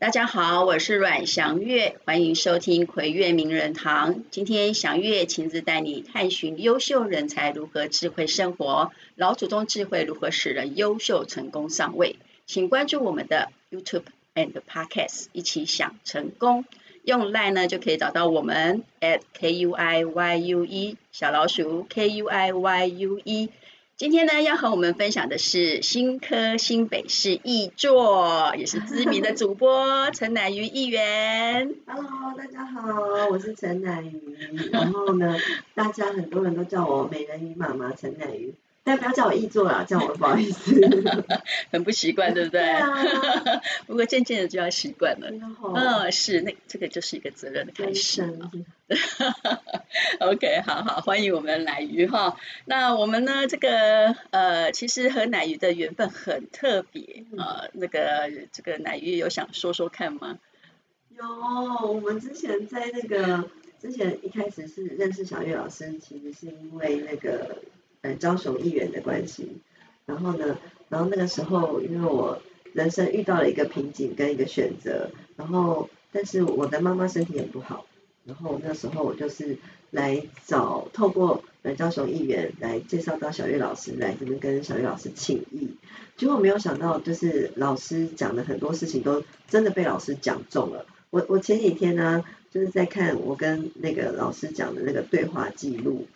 大家好，我是阮祥月，欢迎收听葵月名人堂。今天祥月亲自带你探寻优秀人才如何智慧生活，老祖宗智慧如何使人优秀成功上位。请关注我们的 YouTube and Podcast，一起想成功。用 Line 呢就可以找到我们 at K U I Y U E 小老鼠 K U I Y U E。今天呢，要和我们分享的是新科新北市议作，也是知名的主播 陈乃瑜议员。Hello，大家好，我是陈乃瑜。然后呢，大家很多人都叫我美人鱼妈妈陈乃瑜。但不要叫我易作啦，叫我 不好意思，很不习惯，对不对？对啊。不过渐渐的就要习惯了。嗯，是，那这个就是一个责任的开始。OK，好好，欢迎我们奶鱼哈。那我们呢，这个呃，其实和奶鱼的缘分很特别啊、呃。那个这个奶鱼有想说说看吗？有，我们之前在那个之前一开始是认识小月老师，其实是因为那个。呃，高雄议员的关系，然后呢，然后那个时候，因为我人生遇到了一个瓶颈跟一个选择，然后，但是我的妈妈身体也不好，然后那时候我就是来找，透过呃高雄议员来介绍到小月老师来这边跟小月老师请益，结果没有想到，就是老师讲的很多事情都真的被老师讲中了。我我前几天呢，就是在看我跟那个老师讲的那个对话记录。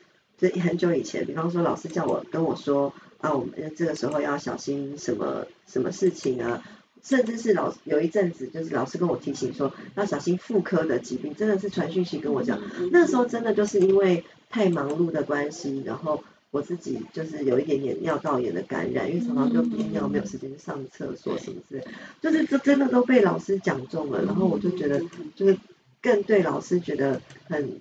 这很久以前，比方说老师叫我跟我说啊，我们这个时候要小心什么什么事情啊，甚至是老有一阵子，就是老师跟我提醒说要小心妇科的疾病，真的是传讯息跟我讲。那时候真的就是因为太忙碌的关系，然后我自己就是有一点点尿道炎的感染，因为常常就憋尿，没有时间去上厕所什么之类，就是这真的都被老师讲中了，然后我就觉得就是更对老师觉得很。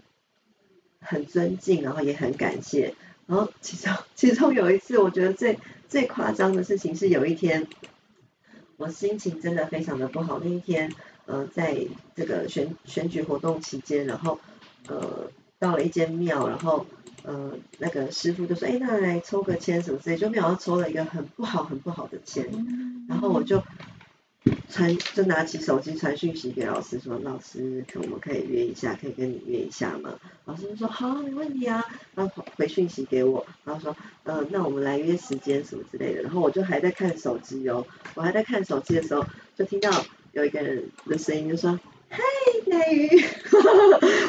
很尊敬，然后也很感谢。然后其中 其中有一次，我觉得最最夸张的事情是有一天，我心情真的非常的不好。那一天，呃，在这个选选举活动期间，然后呃到了一间庙，然后呃那个师傅就说：“哎，那来抽个签什么之类。”就没想到抽了一个很不好很不好的签，然后我就。传就拿起手机传讯息给老师说，老师可我们可以约一下，可以跟你约一下吗？老师就说好，没问题啊。然后回讯息给我，然后说，嗯，那我们来约时间什么之类的。然后我就还在看手机哦，我还在看手机的时候，就听到有一个人的声音就说。嗨，美鱼，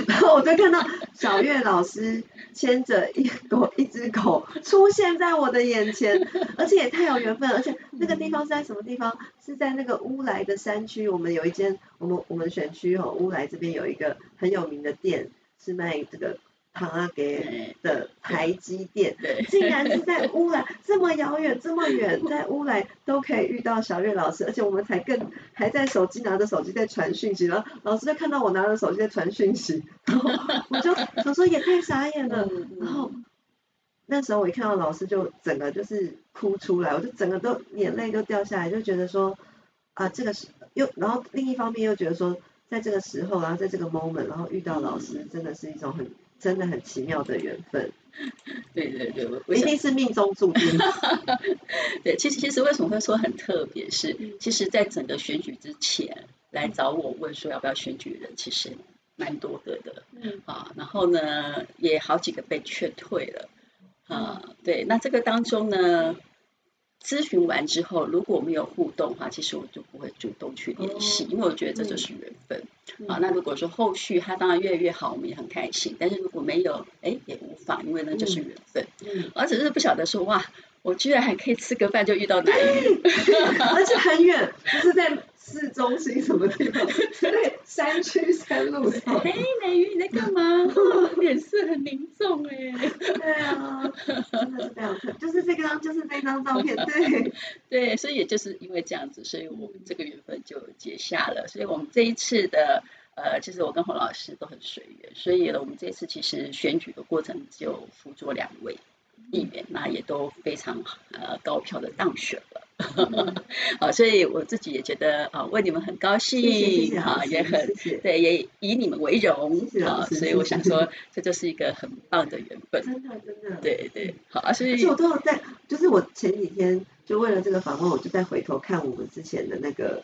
然后我就看到小月老师牵着一狗一只狗出现在我的眼前，而且也太有缘分了，而且那个地方是在什么地方？是在那个乌来的山区，我们有一间，我们我们选区哦，乌来这边有一个很有名的店，是卖这个。唐阿给的台积电，竟然是在乌来这么遥远这么远，在乌来都可以遇到小月老师，而且我们才更还在手机拿着手机在传讯息，然后老师就看到我拿着手机在传讯息，然后我就我说也太傻眼了，然后那时候我一看到老师就整个就是哭出来，我就整个都眼泪都掉下来，就觉得说啊这个是又然后另一方面又觉得说在这个时候，然后在这个 moment，然后遇到老师真的是一种很。真的很奇妙的缘分，对 对对，一定是命中注定。对，其实其实为什么会说很特别？是其实，在整个选举之前来找我问说要不要选举的人，其实蛮多个的。嗯啊，然后呢，也好几个被劝退了。啊，对，那这个当中呢？咨询完之后，如果没有互动的话，其实我就不会主动去联系，因为我觉得这就是缘分。啊，那如果说后续他当然越来越好，我们也很开心。但是如果没有，哎，也无妨，因为那就是缘分。嗯，我只是不晓得说，哇，我居然还可以吃个饭就遇到乃瑜，而且很远，不是在。市中心什么地方？对，山区山路上。哎，乃瑜你在干嘛？脸色很凝重哎。对啊，真的是非常特，就是这张，就是这张照片，对。对，所以也就是因为这样子，所以我们这个缘分就结下了。所以我们这一次的呃，其实我跟洪老师都很随缘，所以我们这一次其实选举的过程就辅佐两位议员，那也都非常呃高票的当选了。好，所以我自己也觉得啊，为你们很高兴，哈，也很对，也以你们为荣，啊，所以我想说，这就是一个很棒的缘分，真的真的，对对，好，所以我都有在，就是我前几天就为了这个访问，我就在回头看我们之前的那个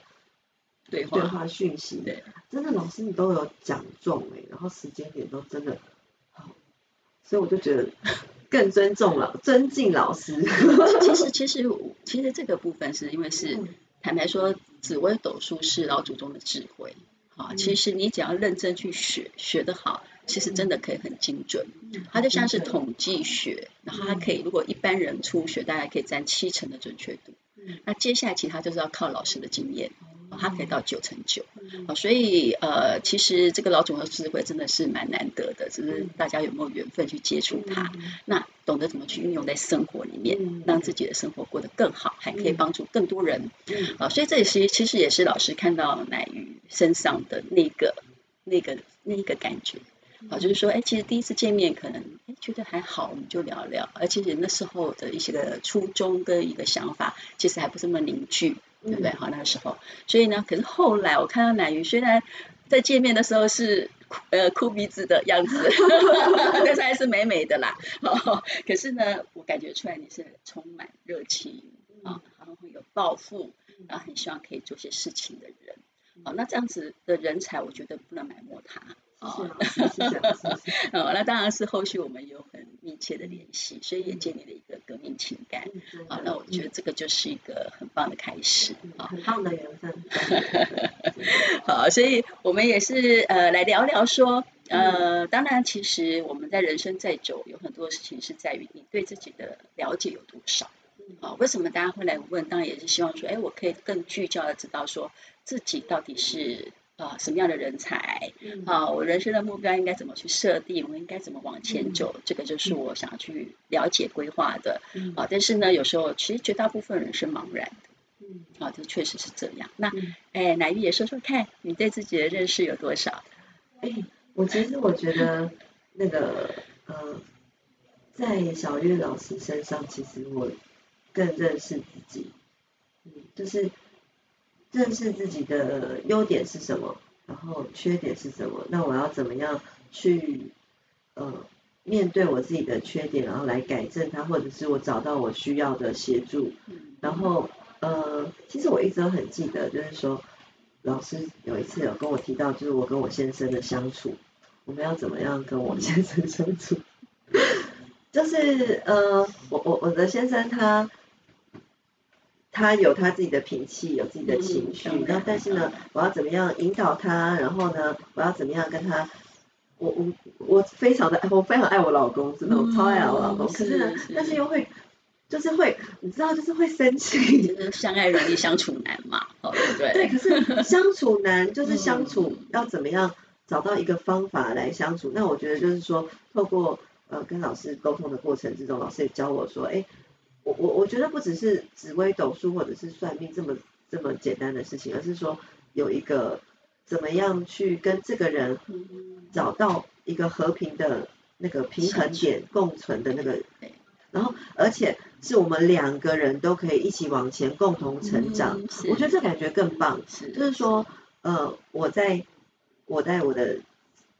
对话。对话讯息。对，真的老师你都有讲中哎，然后时间点都真的好，所以我就觉得更尊重了，尊敬老师。其实其实其实这个部分是因为是、嗯、坦白说，紫微斗数是老祖宗的智慧。啊，其实你只要认真去学，学得好，其实真的可以很精准。它就像是统计学，然后它可以，如果一般人初学，大概可以占七成的准确度。那接下来其他就是要靠老师的经验。它可以到九成九，好，所以呃，其实这个老祖宗的智慧真的是蛮难得的，只是大家有没有缘分去接触它，那懂得怎么去运用在生活里面，让自己的生活过得更好，还可以帮助更多人，啊，所以这也是其实也是老师看到乃瑜身上的那个那个那个感觉，啊，就是说，哎，其实第一次见面可能哎觉得还好，我们就聊聊，而且那时候的一些个初衷跟一个想法，其实还不这么凝聚。对不对？好，那个时候，所以呢，可是后来我看到乃瑜，虽然在见面的时候是哭呃哭鼻子的样子，但是还是美美的啦。哦，可是呢，我感觉出来你是充满热情啊，然后会有抱负，然后很希望可以做些事情的人。好，那这样子的人才，我觉得不能埋没他。哦，那当然是后续我们有很密切的联系，所以也建立了一个革命情感。好，那我觉得这个就是一个很棒的开始。很棒的缘分。好，所以我们也是呃来聊聊说，呃，当然其实我们在人生再走，有很多事情是在于你对自己的了解有多少。啊，为什么大家会来问？当然也是希望说，哎，我可以更聚焦的知道说自己到底是。啊，什么样的人才？啊，我人生的目标应该怎么去设定？我应该怎么往前走？这个就是我想要去了解规划的。啊，但是呢，有时候其实绝大部分人是茫然的。嗯，啊，这确实是这样。那，哎，乃玉也说说看，你对自己的认识有多少？哎，我其实我觉得那个呃，在小月老师身上，其实我更认识自己。嗯，就是。认识自己的优点是什么，然后缺点是什么？那我要怎么样去呃面对我自己的缺点，然后来改正它，或者是我找到我需要的协助。然后呃，其实我一直都很记得，就是说老师有一次有跟我提到，就是我跟我先生的相处，我们要怎么样跟我先生相处？就是呃，我我我的先生他。他有他自己的脾气，有自己的情绪，然后但是呢，我要怎么样引导他？然后呢，我要怎么样跟他？我我我非常的，我非常爱我老公，真的，我超爱我老公。可是呢，但是又会，就是会，你知道，就是会生气。相爱容易相处难嘛，对对。对，可是相处难，就是相处要怎么样找到一个方法来相处？那我觉得就是说，透过呃跟老师沟通的过程之中，老师也教我说，哎。我我我觉得不只是紫微斗数或者是算命这么这么简单的事情，而是说有一个怎么样去跟这个人找到一个和平的那个平衡点共存的那个，然后而且是我们两个人都可以一起往前共同成长，我觉得这感觉更棒，就是说呃我在我在我的。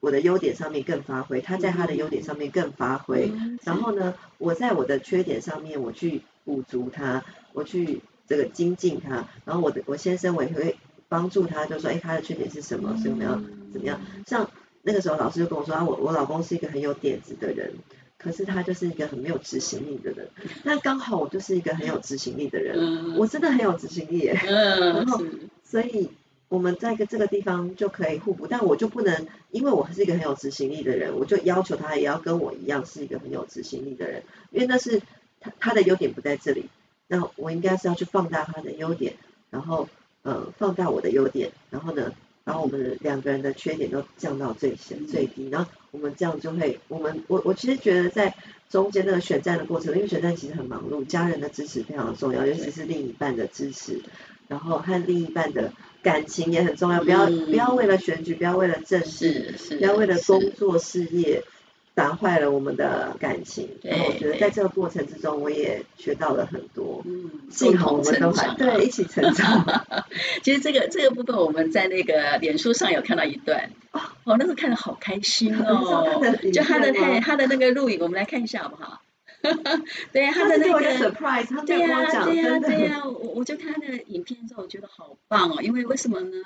我的优点上面更发挥，他在他的优点上面更发挥，然后呢，我在我的缺点上面我去补足他，我去这个精进他，然后我的我先生我也会帮助他，就说哎他的缺点是什么，所以我们要怎么样？像那个时候老师就跟我说啊，我我老公是一个很有点子的人，可是他就是一个很没有执行力的人，那刚好我就是一个很有执行力的人，我真的很有执行力耶，然后所以。我们在一个这个地方就可以互补，但我就不能，因为我是一个很有执行力的人，我就要求他也要跟我一样是一个很有执行力的人，因为那是他他的优点不在这里，那我应该是要去放大他的优点，然后呃放大我的优点，然后呢，然后我们两个人的缺点都降到最小最低，然后我们这样就会，我们我我其实觉得在中间那个选战的过程，因为选战其实很忙碌，家人的支持非常重要，尤其是另一半的支持，然后和另一半的。感情也很重要，不要、嗯、不要为了选举，不要为了政治，不要为了工作事业打坏了我们的感情。然后我觉得在这个过程之中，我也学到了很多。嗯，幸好我们都还对一起成长。其实这个这个部分我们在那个脸书上有看到一段，哦，我那时候看的好开心哦。就他的他他的那个录影，我们来看一下好不好？对呀，他的那个 surprise，他对呀，对呀，对呀，我我就看他的影片之后，我觉得好棒哦，因为为什么呢？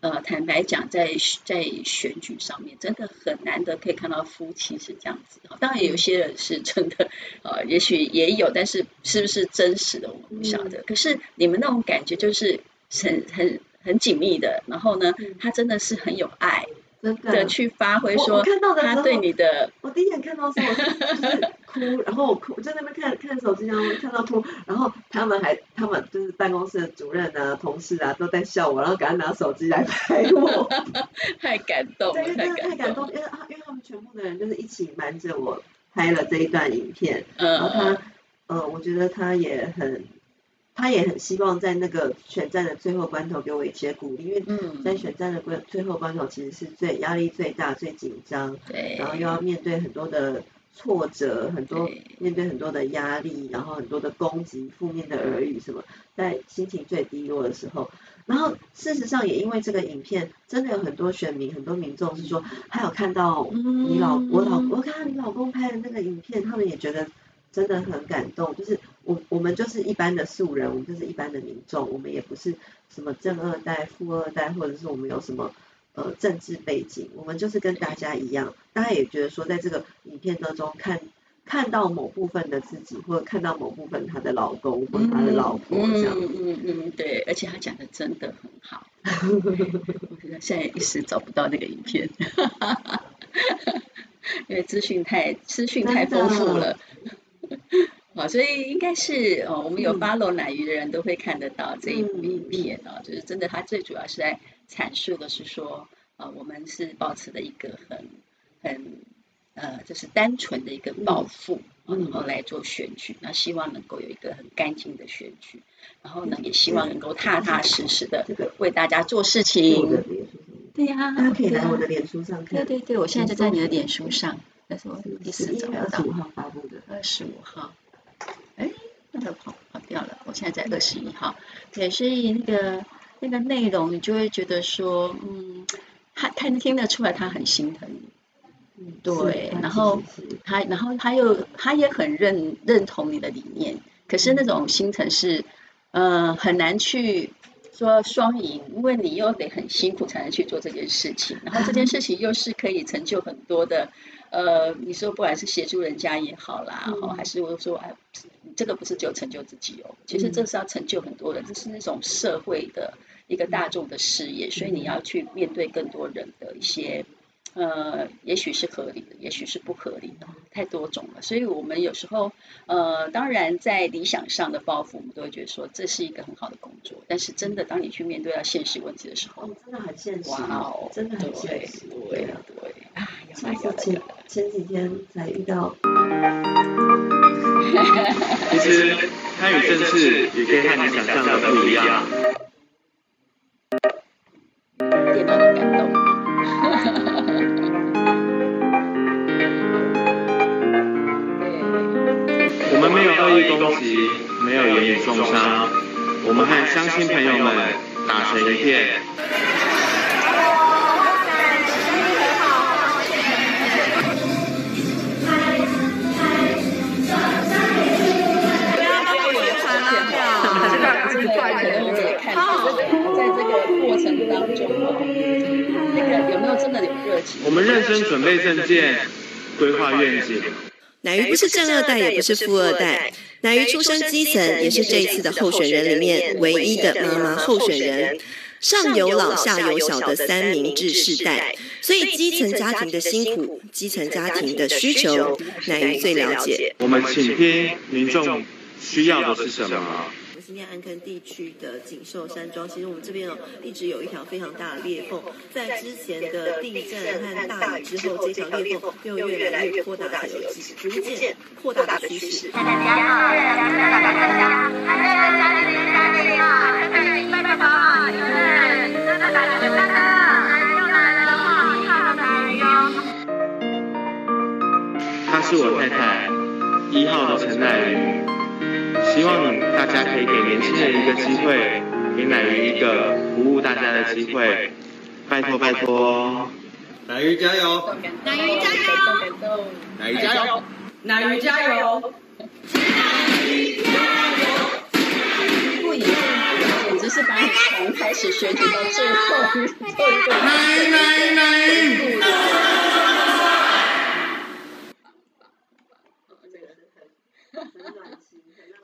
呃，坦白讲，在在选举上面，真的很难得可以看到夫妻是这样子。当然，有些人是真的，呃，也许也有，但是是不是真实的，我们不晓得。嗯、可是你们那种感觉就是很很很紧密的，然后呢，他真的是很有爱。的去发挥说，他对你的，我第一眼看到的时候 就是哭，然后我哭，在那边看看手机，然后看到哭，然后他们还，他们就是办公室的主任啊、同事啊都在笑我，然后赶快拿手机来拍我，太感动，对，真的太感动，因为因为他们全部的人就是一起瞒着我拍了这一段影片，嗯，然后他，呃，我觉得他也很。他也很希望在那个选战的最后关头给我一些鼓励，因为在选战的关最后关头，其实是最压力最大、最紧张，对，然后又要面对很多的挫折，很多面对很多的压力，然后很多的攻击、负面的耳语什么，在心情最低落的时候，然后事实上也因为这个影片，真的有很多选民、很多民众是说，他有看到你老我老我看到你老公拍的那个影片，他们也觉得。真的很感动，就是我我们就是一般的素人，我们就是一般的民众，我们也不是什么正二代、富二代，或者是我们有什么呃政治背景，我们就是跟大家一样，大家也觉得说，在这个影片当中看看到某部分的自己，或者看到某部分他的老公或者他的老婆这样嗯，嗯嗯嗯，对，而且他讲的真的很好，我觉得现在一时找不到那个影片，因为资讯太资讯太丰富了。好，所以应该是哦，我们有 follow 乃鱼的人都会看得到这一部影片哦，就是真的，他最主要是在阐述的是说，呃，我们是保持的一个很很呃，就是单纯的一个抱负，然后来做选举，那希望能够有一个很干净的选举，然后呢，也希望能够踏踏实实的为大家做事情。对呀，大家可以来我的脸书上看。对对对，我现在就在你的脸书上。那是我第四张，二十五号发布的。二十五号，哎，那个跑跑掉了。我现在在二十一号。对，所以那个那个内容，你就会觉得说，嗯，他他听得出来，他很心疼你。嗯，对。然后他，然后他又他也很认认同你的理念。可是那种心疼是，呃，很难去说双赢，因为你又得很辛苦才能去做这件事情。然后这件事情又是可以成就很多的。呃，你说不管是协助人家也好啦，嗯、还是我说哎，这个不是只有成就自己哦，其实这是要成就很多人，这是那种社会的一个大众的事业，所以你要去面对更多人的一些。呃，也许是合理的，也许是不合理的，太多种了。所以我们有时候，呃，当然在理想上的抱负，我们都会觉得说这是一个很好的工作。但是真的，当你去面对到现实问题的时候，哦、真的很现实。哇哦，真的很现实。对对对啊，前前前几天才遇到。其实参与政治也可以和你想象的不一样。们没有恶意攻击，没有言语中伤，我们和乡亲朋友们打成一片。在这个过程当中，那个有没有真的有热情？我们认真准备证件，规划愿景。乃瑜不是正二代，也不是富二代。乃于出生基层，也是这一次的候选人里面唯一的妈妈候选人。上有老下有小的三明治世代，所以基层家庭的辛苦，基层家庭的需求，乃于最了解。我们请听民众需要的是什么？今天安坑地区的锦绣山庄，其实我们这边哦，一直有一条非常大的裂缝，在之前的地震和大雨之后，这条裂缝又越来越扩大，有逐渐扩大的趋势。他是我太太，一号的陈奈瑜。希望你大家可以给年轻人一个机会，给乃瑜一个服务大家的机会，拜托拜托，乃瑜加油！乃瑜加油！乃瑜加油！乃瑜加油！不一样，简直是把你从开始选举到最后做一个乃乃乃。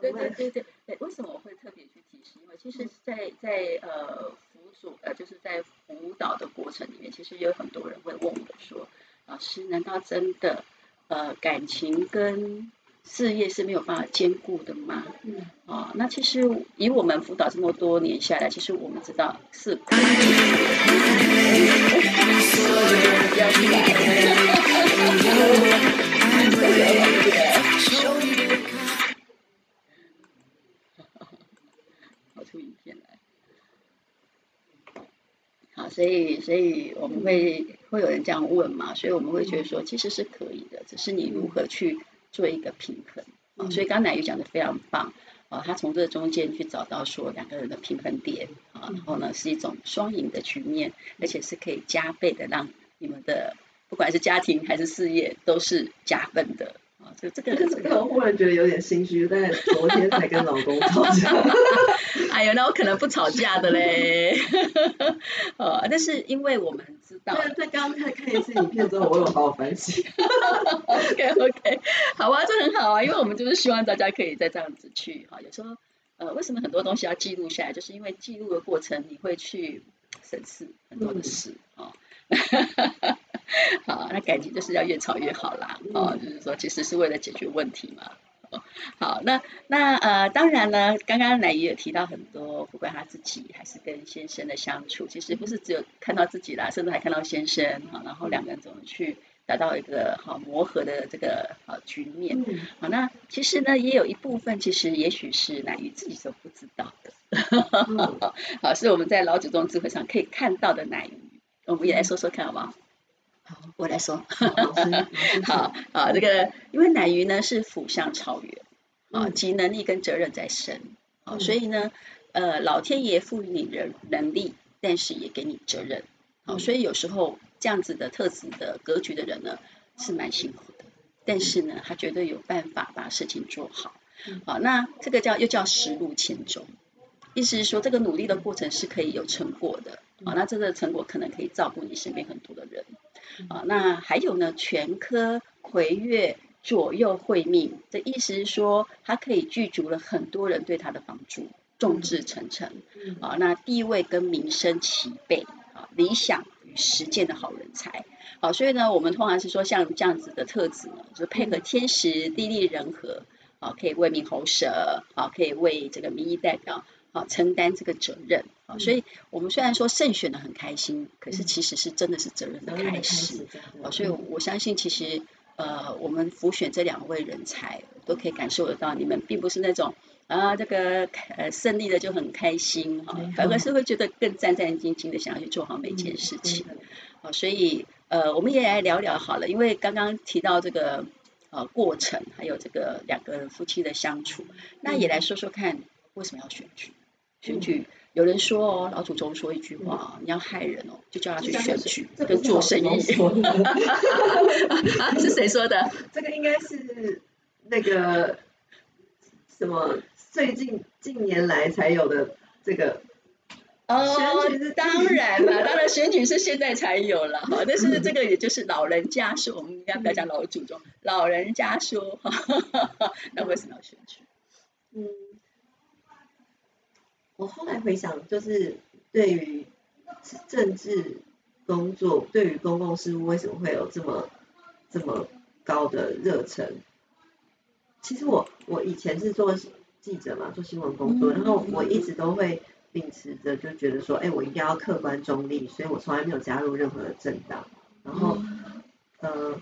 对对对对对，为什么我会特别去提示？因为其实在，在在呃辅佐呃，就是在辅导的过程里面，其实有很多人会问我说：“老师，难道真的呃感情跟事业是没有办法兼顾的吗？”嗯啊，那其实以我们辅导这么多年下来，其实我们知道是。出 影片来，好，所以所以我们会会有人这样问嘛，所以我们会觉得说其实是可以的，只是你如何去做一个平衡啊。所以刚才也讲的非常棒啊，他从这中间去找到说两个人的平衡点啊，然后呢是一种双赢的局面，而且是可以加倍的让你们的不管是家庭还是事业都是加分的。啊，这这个 这个我忽然觉得有点心虚，但昨天才跟老公吵架。哎呀，那我可能不吵架的嘞。呃，但是因为我们知道，在刚刚看看一次影片之后，我有好好反省。OK OK，好啊，这很好啊，因为我们就是希望大家可以再这样子去哈。有时候呃，为什么很多东西要记录下来？就是因为记录的过程，你会去审视很多的事啊。感情就是要越吵越好啦。哦，就是说，其实是为了解决问题嘛。哦，好，那那呃，当然呢，刚刚奶鱼也提到很多，不管他自己还是跟先生的相处，其实不是只有看到自己啦，甚至还看到先生哈，然后两个人怎么去达到一个好磨合的这个好局面。好，那其实呢，也有一部分，其实也许是奶鱼自己所不知道的。好，是我们在老祖宗智慧上可以看到的奶鱼，我们也来说说看好不好？我来说，好啊，这个因为乃鱼呢是辅相超越啊，及能力跟责任在身啊，所以呢，呃，老天爷赋予你人能力，但是也给你责任啊，所以有时候这样子的特质的格局的人呢是蛮辛苦的，但是呢，他绝对有办法把事情做好好。那这个叫又叫实路千中，意思是说这个努力的过程是可以有成果的啊，那这个成果可能可以照顾你身边很多的人。啊，那还有呢？全科魁月左右会命，这意思是说，他可以具足了很多人对他的帮助，众志成城。啊，那地位跟名声齐备，啊，理想与实践的好人才。好，所以呢，我们通常是说，像这样子的特质呢，就是配合天时地利人和，啊，可以为民喉舌，啊，可以为这个民意代表。好，承担这个责任，好，所以我们虽然说胜选的很开心，可是其实是真的是责任的开始，好，所以我相信其实呃，我们辅选这两位人才都可以感受得到，你们并不是那种啊这个呃胜利了就很开心哈，反而是会觉得更战战兢兢的想要去做好每件事情，好，所以呃，我们也来聊聊好了，因为刚刚提到这个呃过程，还有这个两个人夫妻的相处，那也来说说看为什么要选举。选举，有人说哦，老祖宗说一句话，你要害人哦，就叫他去选举跟做生意。啊，是谁说的？这个应该是那个什么最近近年来才有的这个。哦，当然了，当然选举是现在才有了哈，但是这个也就是老人家说，我们应该不要讲老祖宗，老人家说，那为什么要选举？嗯。我后来回想，就是对于政治工作，对于公共事务，为什么会有这么这么高的热忱？其实我我以前是做记者嘛，做新闻工作，然后我一直都会秉持着，就觉得说，哎，我一定要客观中立，所以我从来没有加入任何的政党，然后，呃。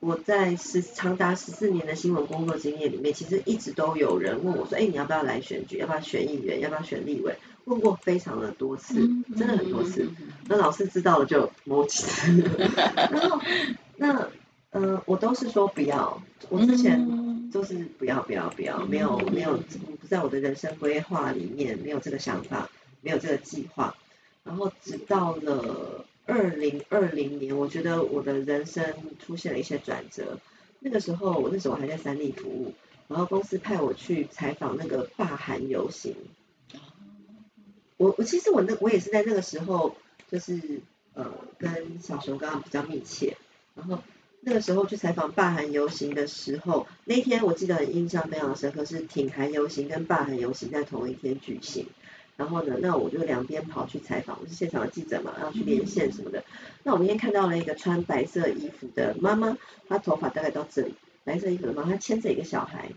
我在十长达十四年的新闻工作经验里面，其实一直都有人问我说：“哎，你要不要来选举？要不要选议员？要不要选立委？”问过非常的多次，真的很多次。那老师知道了就摸起来。然后那呃，我都是说不要。我之前都是不要不要不要，没有没有不在我的人生规划里面，没有这个想法，没有这个计划。然后直到了。二零二零年，我觉得我的人生出现了一些转折，那个时候我那时候还在三立服务，然后公司派我去采访那个罢韩游行。我我其实我那我也是在那个时候，就是呃跟小熊刚刚比较密切，然后那个时候去采访罢韩游行的时候，那天我记得印象非常深刻，是挺韩游行跟罢韩游行在同一天举行。然后呢，那我就两边跑去采访，我是现场的记者嘛，然后去连线什么的。那我那天看到了一个穿白色衣服的妈妈，她头发大概到这里，白色衣服的妈妈，她牵着一个小孩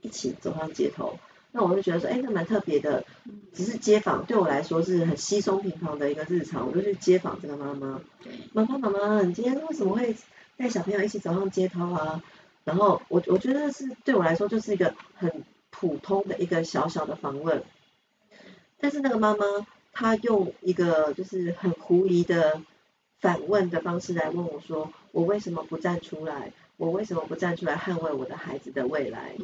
一起走上街头。那我就觉得说，哎，那蛮特别的，只是街访，对我来说是很稀松平常的一个日常。我就去街访这个妈妈，妈妈妈妈，你今天为什么会带小朋友一起走上街头啊？然后我我觉得是对我来说就是一个很普通的一个小小的访问。但是那个妈妈，她用一个就是很狐疑的反问的方式来问我说：“我为什么不站出来？我为什么不站出来捍卫我的孩子的未来？”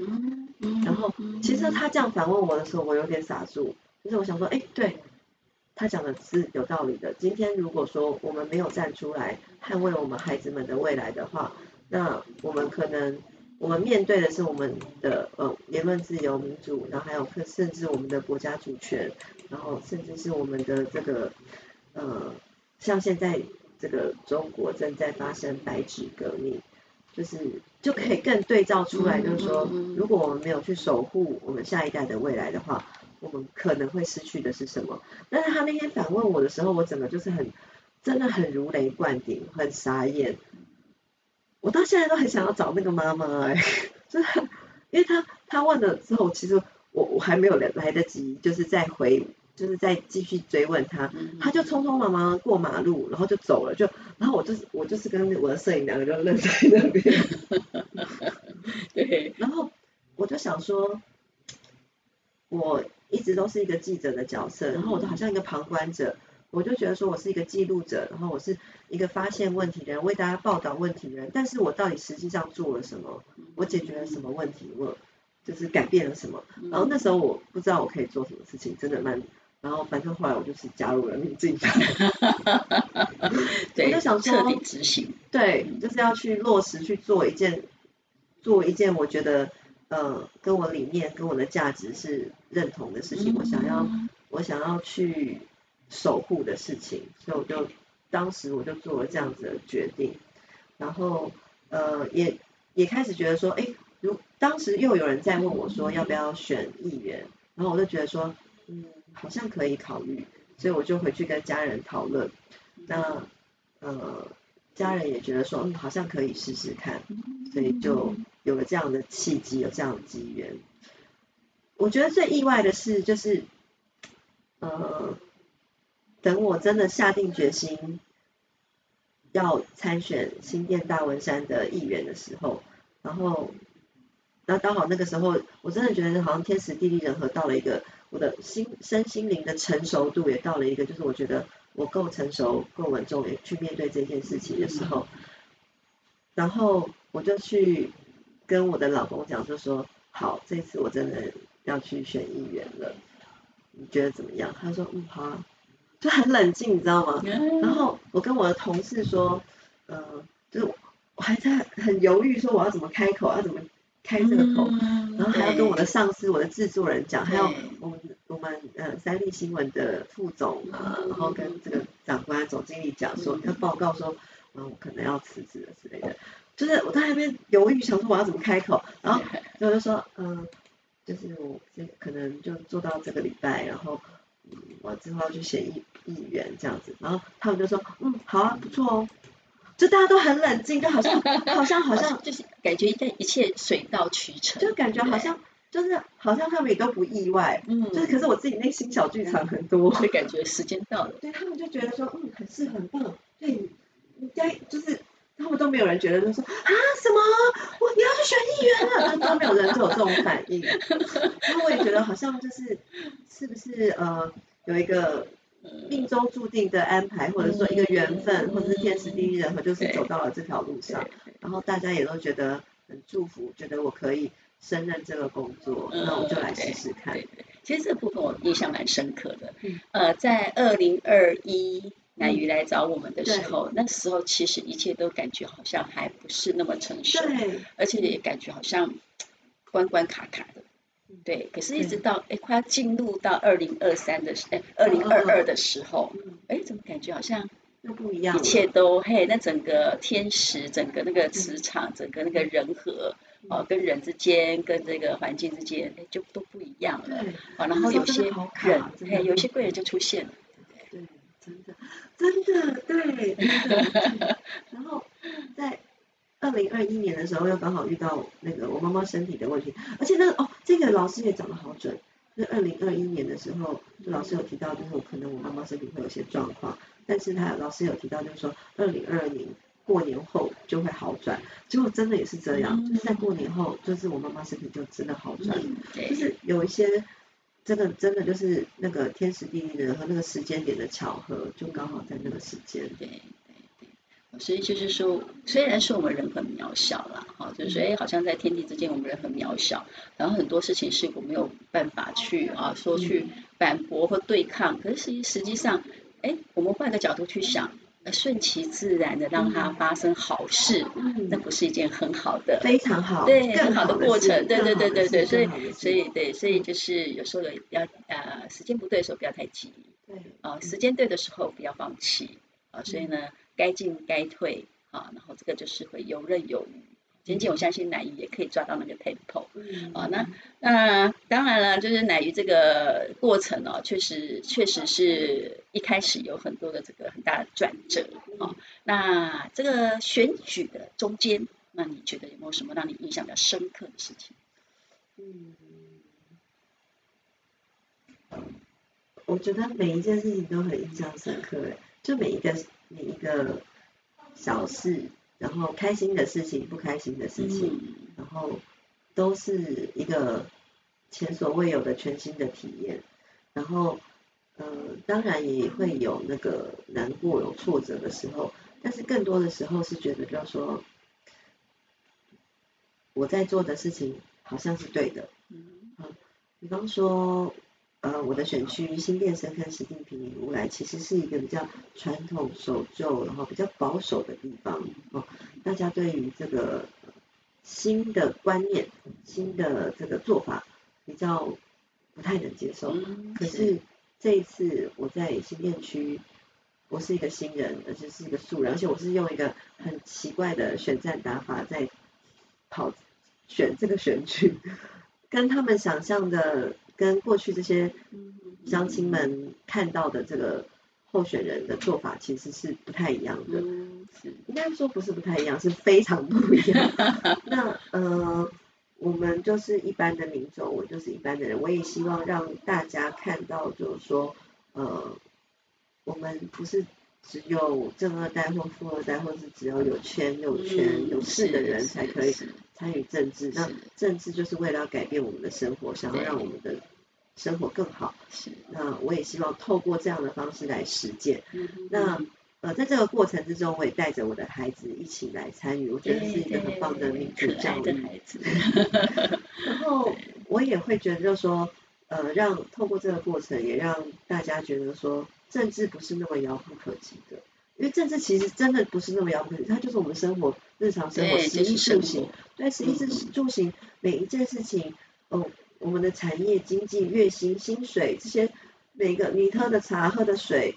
然后，其实她这样反问我的时候，我有点傻住。就是我想说，哎，对，她讲的是有道理的。今天如果说我们没有站出来捍卫我们孩子们的未来的话，那我们可能。我们面对的是我们的呃言论自由、民主，然后还有甚至我们的国家主权，然后甚至是我们的这个呃，像现在这个中国正在发生白纸革命，就是就可以更对照出来，就是说，如果我们没有去守护我们下一代的未来的话，我们可能会失去的是什么？但是他那天反问我的时候，我整个就是很真的很如雷贯顶，很傻眼。我到现在都很想要找那个妈妈哎，就是因为他他问了之后，其实我我还没有来来得及，就是再回，就是再继续追问他，他就匆匆忙忙过马路，然后就走了，就然后我就是我就是跟我的摄影两个就愣在那边，对，然后我就想说，我一直都是一个记者的角色，然后我都好像一个旁观者。我就觉得说，我是一个记录者，然后我是一个发现问题的人，为大家报道问题的人。但是我到底实际上做了什么？我解决了什么问题？我就是改变了什么？然后那时候我不知道我可以做什么事情，真的蛮……然后反正后来我就是加入了民进党。我就想说，彻底执行。对，就是要去落实去做一件，做一件我觉得呃跟我理念跟我的价值是认同的事情。我想要，我想要去。守护的事情，所以我就当时我就做了这样子的决定，然后呃也也开始觉得说，哎，如当时又有人在问我说要不要选议员，然后我就觉得说，嗯，好像可以考虑，所以我就回去跟家人讨论，那呃家人也觉得说，嗯，好像可以试试看，所以就有了这样的契机，有这样的机缘。我觉得最意外的是，就是呃。等我真的下定决心要参选新店大文山的议员的时候，然后那刚好那个时候，我真的觉得好像天时地利人和到了一个我的心身心灵的成熟度也到了一个，就是我觉得我够成熟、够稳重，也去面对这件事情的时候，然后我就去跟我的老公讲，就说好，这次我真的要去选议员了，你觉得怎么样？他说嗯，好。就很冷静，你知道吗？然后我跟我的同事说，呃，就是我还在很犹豫，说我要怎么开口，要怎么开这个口，然后还要跟我的上司、我的制作人讲，还有我们我们呃三立新闻的副总啊，然后跟这个长官、总经理讲说，要报告说，嗯，我可能要辞职了之类的。就是我在那边犹豫，想说我要怎么开口，然后我就说，嗯，就是我这可能就做到这个礼拜，然后。我之后要去选议议员这样子，然后他们就说，嗯，好啊，不错哦，就大家都很冷静，就好像好像好像 就是感觉一一切水到渠成，就感觉好像就是好像他们也都不意外，嗯，就是可是我自己内心小剧场很多，会感觉时间到了，对他们就觉得说，嗯，很是很棒，对，应该就是。他们都没有人觉得，就说啊什么，我你要去选议员了，都没有人就有这种反应。然后我也觉得好像就是是不是呃有一个命中注定的安排，或者说一个缘分，或者是天时地利人和，就是走到了这条路上。然后大家也都觉得很祝福，觉得我可以胜任这个工作，那我就来试试看。其实这部分我印象蛮深刻的。呃，在二零二一乃鱼来找我们的时候，那时候其实一切都感觉好像还不是那么成熟，对，而且也感觉好像关关卡卡。的，对。可是，一直到哎快要进入到二零二三的时，哎二零二二的时候，哎，怎么感觉好像又不一样？一切都嘿，那整个天时，整个那个磁场，整个那个人和，哦，跟人之间，跟这个环境之间，哎，就都不一样了。哦，然后有些人，嘿，有些贵人就出现了。对真的，真的，对，真的。然后在二零二一年的时候，又刚好遇到那个我妈妈身体的问题，而且那个哦，这个老师也讲得好准。那二零二一年的时候，老师有提到，就是可能我妈妈身体会有些状况，但是他老师有提到，就是说二零二二年过年后就会好转。结果真的也是这样，嗯、就是在过年后，就是我妈妈身体就真的好转，嗯、就是有一些。真的，真的就是那个天时地利人和那个时间点的巧合，就刚好在那个时间。对，所以就是说，虽然说我们人很渺小啦，哈，就是说，哎，好像在天地之间我们人很渺小，然后很多事情是我没有办法去啊，说去反驳或对抗，可是实际上，哎，我们换个角度去想。顺其自然的让它发生好事，嗯、那不是一件很好的、非常好、对很好的过程？对对对对对，所以所以对，所以就是有时候要呃时间不对的时候不要太急，对。啊、呃、时间对的时候不要放弃啊、呃，所以呢该进该退啊，然后这个就是会游刃有余。仅仅我相信奶鱼也可以抓到那个 tempo，嗯，啊，那那当然了，就是奶鱼这个过程哦，确实确实是一开始有很多的这个很大的转折啊。那这个选举的中间，那你觉得有没有什么让你印象比较深刻的事情？嗯，我觉得每一件事情都很印象深刻，哎，就每一个每一个小事。然后开心的事情，不开心的事情，嗯、然后都是一个前所未有的全新的体验。然后，呃，当然也会有那个难过、有挫折的时候，但是更多的时候是觉得，就是说，我在做的事情好像是对的。嗯，比方说。呃，我的选区新店深坑、石碇、平林、乌来，其实是一个比较传统守旧，然后比较保守的地方哦。大家对于这个新的观念、新的这个做法，比较不太能接受。可是这一次我在新店区，我是一个新人，而且是一个素人，而且我是用一个很奇怪的选战打法在跑选这个选区，跟他们想象的。跟过去这些乡亲们看到的这个候选人的做法，其实是不太一样的。是应该说不是不太一样，是非常不一样。那呃，我们就是一般的民众，我就是一般的人，我也希望让大家看到，就是说，呃，我们不是只有正二代或富二代，或是只要有钱有权有势的人才可以。参与政治，那政治就是为了要改变我们的生活，想要让我们的生活更好。是，那我也希望透过这样的方式来实践。嗯、哼那呃，在这个过程之中，我也带着我的孩子一起来参与，我觉得是一个很棒的民主教育。孩子。然后我也会觉得，就是说，呃，让透过这个过程，也让大家觉得说，政治不是那么遥不可及的。因为政治其实真的不是那么遥不可及，它就是我们生活日常生活食衣住行，对，食衣住行每一件事情，哦，我们的产业经济、月薪、薪水这些，每个你喝的茶、喝的水，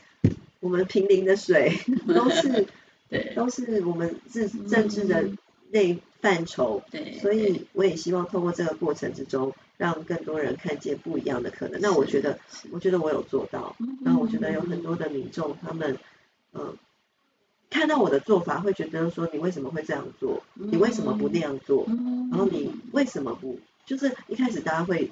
我们平林的水，都是，对，都是我们政政治的内范畴，对，所以我也希望透过这个过程之中，让更多人看见不一样的可能。那我觉得，我觉得我有做到，然后我觉得有很多的民众他们，嗯。看到我的做法，会觉得说，你为什么会这样做？你为什么不那样做？然后你为什么不？就是一开始大家会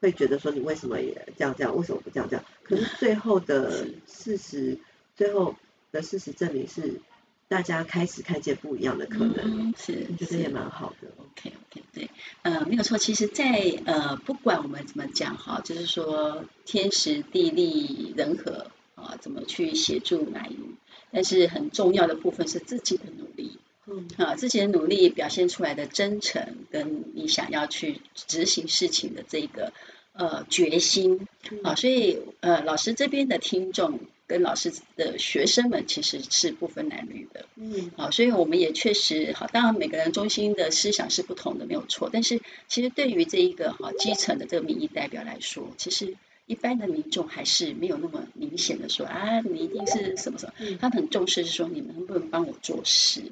会觉得说，你为什么也这样这样？为什么不这样这样？可是最后的事实，最后的事实证明是，大家开始看见不一样的可能。是，我觉得也蛮好的。OK OK，对，呃，没有错。其实在，在呃，不管我们怎么讲哈，就是说天时地利人和啊，怎么去协助乃瑜。但是很重要的部分是自己的努力，嗯，啊，自己的努力表现出来的真诚，跟你想要去执行事情的这个呃决心，啊，所以呃老师这边的听众跟老师的学生们其实是不分男女的。嗯，好，所以我们也确实好，当然每个人中心的思想是不同的，没有错。但是其实对于这一个哈基层的这个民意代表来说，其实一般的民众还是没有那么明显的说啊，你一定是什么什么，他很重视是说你能不能帮我做事，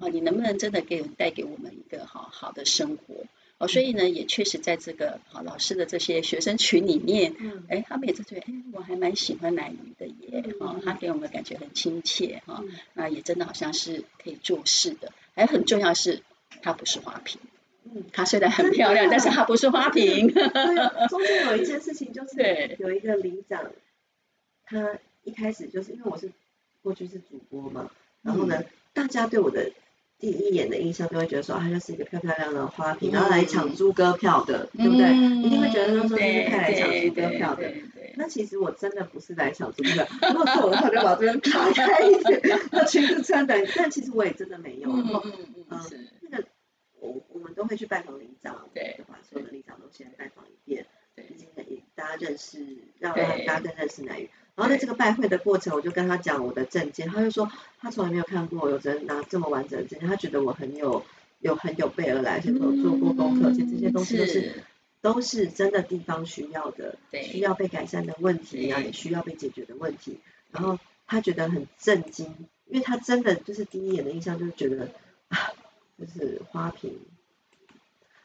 啊，你能不能真的给带给我们一个好好的生活。哦，所以呢，也确实在这个好老师的这些学生群里面，嗯，哎，他们也在觉得，哎，我还蛮喜欢乃瑜的耶，哦，他给我们感觉很亲切，哈，那也真的好像是可以做事的，还很重要是，他不是花瓶，嗯，他虽然很漂亮，但是他不是花瓶。对，中间有一件事情就是，有一个里长，他一开始就是因为我是过去是主播嘛，然后呢，大家对我的。第一眼的印象都会觉得说，啊，就是一个漂漂亮亮的花瓶，然后来抢猪哥票的，对不对？一定会觉得说，说是派来抢猪哥票的。那其实我真的不是来抢猪哥票，如果是我的话，就把这边卡开一点，那裙子穿短。但其实我也真的没有。然后，嗯，那个我我们都会去拜访里长，对，就把所有的里长都先拜访一遍，对，毕竟也大家认识，让大家更认识南屿。然后在这个拜会的过程，我就跟他讲我的证件，他就说他从来没有看过有人拿这么完整的证件，他觉得我很有有很有备而来，而且都做过功课，而且这些东西都是，都是真的地方需要的，对需要被改善的问题啊，也需要被解决的问题。然后他觉得很震惊，因为他真的就是第一眼的印象就是觉得啊，就是花瓶。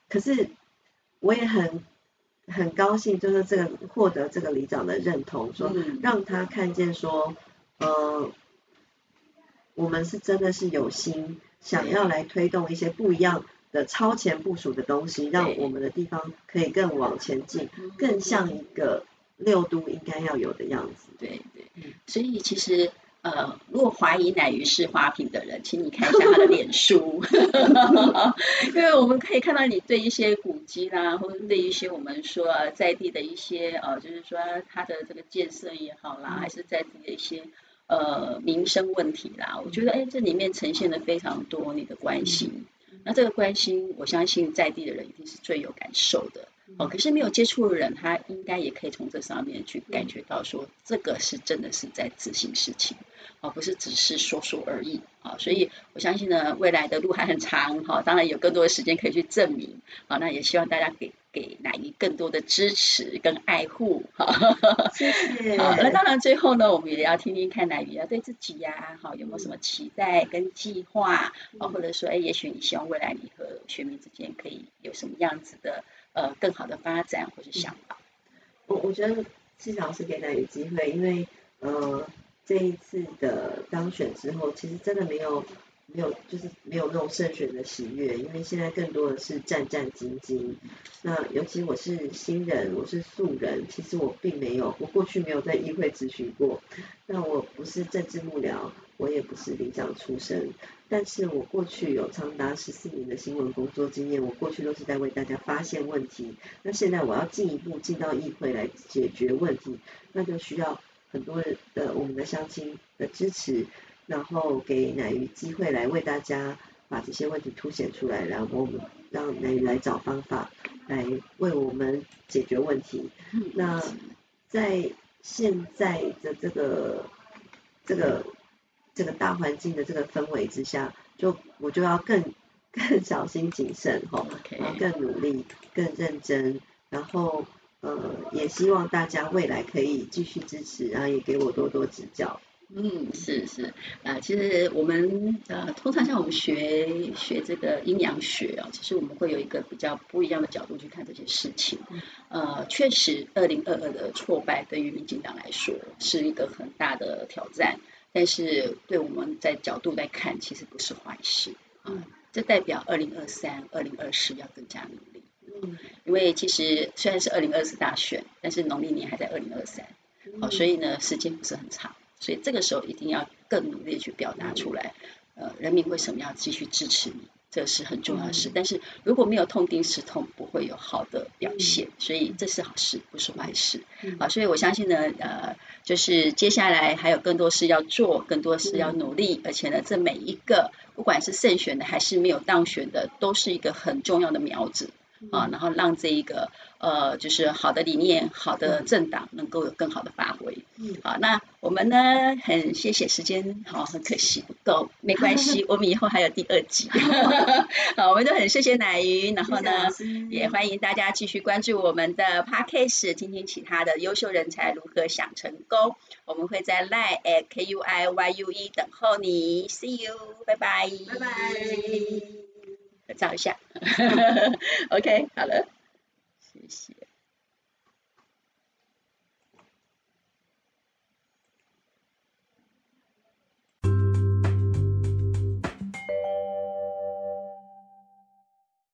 可是我也很。很高兴，就是这个获得这个里长的认同，说让他看见说，呃，我们是真的是有心想要来推动一些不一样的超前部署的东西，让我们的地方可以更往前进，更像一个六都应该要有的样子。对对，所以其实。呃，如果怀疑乃瑜是花瓶的人，请你看一下他的脸书，因为我们可以看到你对一些古迹啦，或者对一些我们说在地的一些呃，就是说他的这个建设也好啦，还是在地的一些呃民生问题啦，我觉得哎，这里面呈现了非常多你的关心。那这个关心，我相信在地的人一定是最有感受的。哦，可是没有接触的人，他应该也可以从这上面去感觉到，说这个是真的是在执行事情，而不是只是说说而已啊。所以我相信呢，未来的路还很长，哈，当然有更多的时间可以去证明。好，那也希望大家给给乃瑜更多的支持跟爱护，哈。谢谢。好，那当然最后呢，我们也要听听看乃瑜要对自己呀，好，有没有什么期待跟计划啊，或者说，哎，也许你希望未来你和学民之间可以有什么样子的。呃，更好的发展或是想法，我我觉得谢谢老师给乃瑜机会，因为呃这一次的当选之后，其实真的没有没有就是没有那种胜选的喜悦，因为现在更多的是战战兢兢。那尤其我是新人，我是素人，其实我并没有，我过去没有在议会咨询过，那我不是政治幕僚，我也不是领奖出身。但是我过去有长达十四年的新闻工作经验，我过去都是在为大家发现问题。那现在我要进一步进到议会来解决问题，那就需要很多的我们的乡亲的支持，然后给乃鱼机会来为大家把这些问题凸显出来，然后我们让乃鱼来找方法来为我们解决问题。那在现在的这个这个。这个大环境的这个氛围之下，就我就要更更小心谨慎哈，然后更努力、更认真，然后呃也希望大家未来可以继续支持，然后也给我多多指教。嗯，是是啊、呃，其实我们呃通常像我们学学这个阴阳学啊，其实我们会有一个比较不一样的角度去看这些事情。呃，确实，二零二二的挫败对于民进党来说是一个很大的挑战。但是对我们在角度来看，其实不是坏事啊。这代表二零二三、二零二四要更加努力。嗯，因为其实虽然是二零二四大选，但是农历年还在二零二三，好，所以呢时间不是很长，所以这个时候一定要更努力去表达出来。呃，人民为什么要继续支持你？这是很重要的事，但是如果没有痛定思痛，不会有好的表现，所以这是好事，不是坏事。啊，所以我相信呢，呃，就是接下来还有更多事要做，更多事要努力，而且呢，这每一个不管是胜选的还是没有当选的，都是一个很重要的苗子。啊，然后让这一个呃，就是好的理念、好的政党能够有更好的发挥。嗯，好，那我们呢，很谢谢时间，好，很可惜不够，没关系，我们以后还有第二集。好，我们都很谢谢乃云，然后呢，也欢迎大家继续关注我们的 Podcast，听听其他的优秀人才如何想成功。我们会在 Line at K U I Y U E 等候你，See you，拜拜，拜拜，合找一下，OK，好了，谢谢。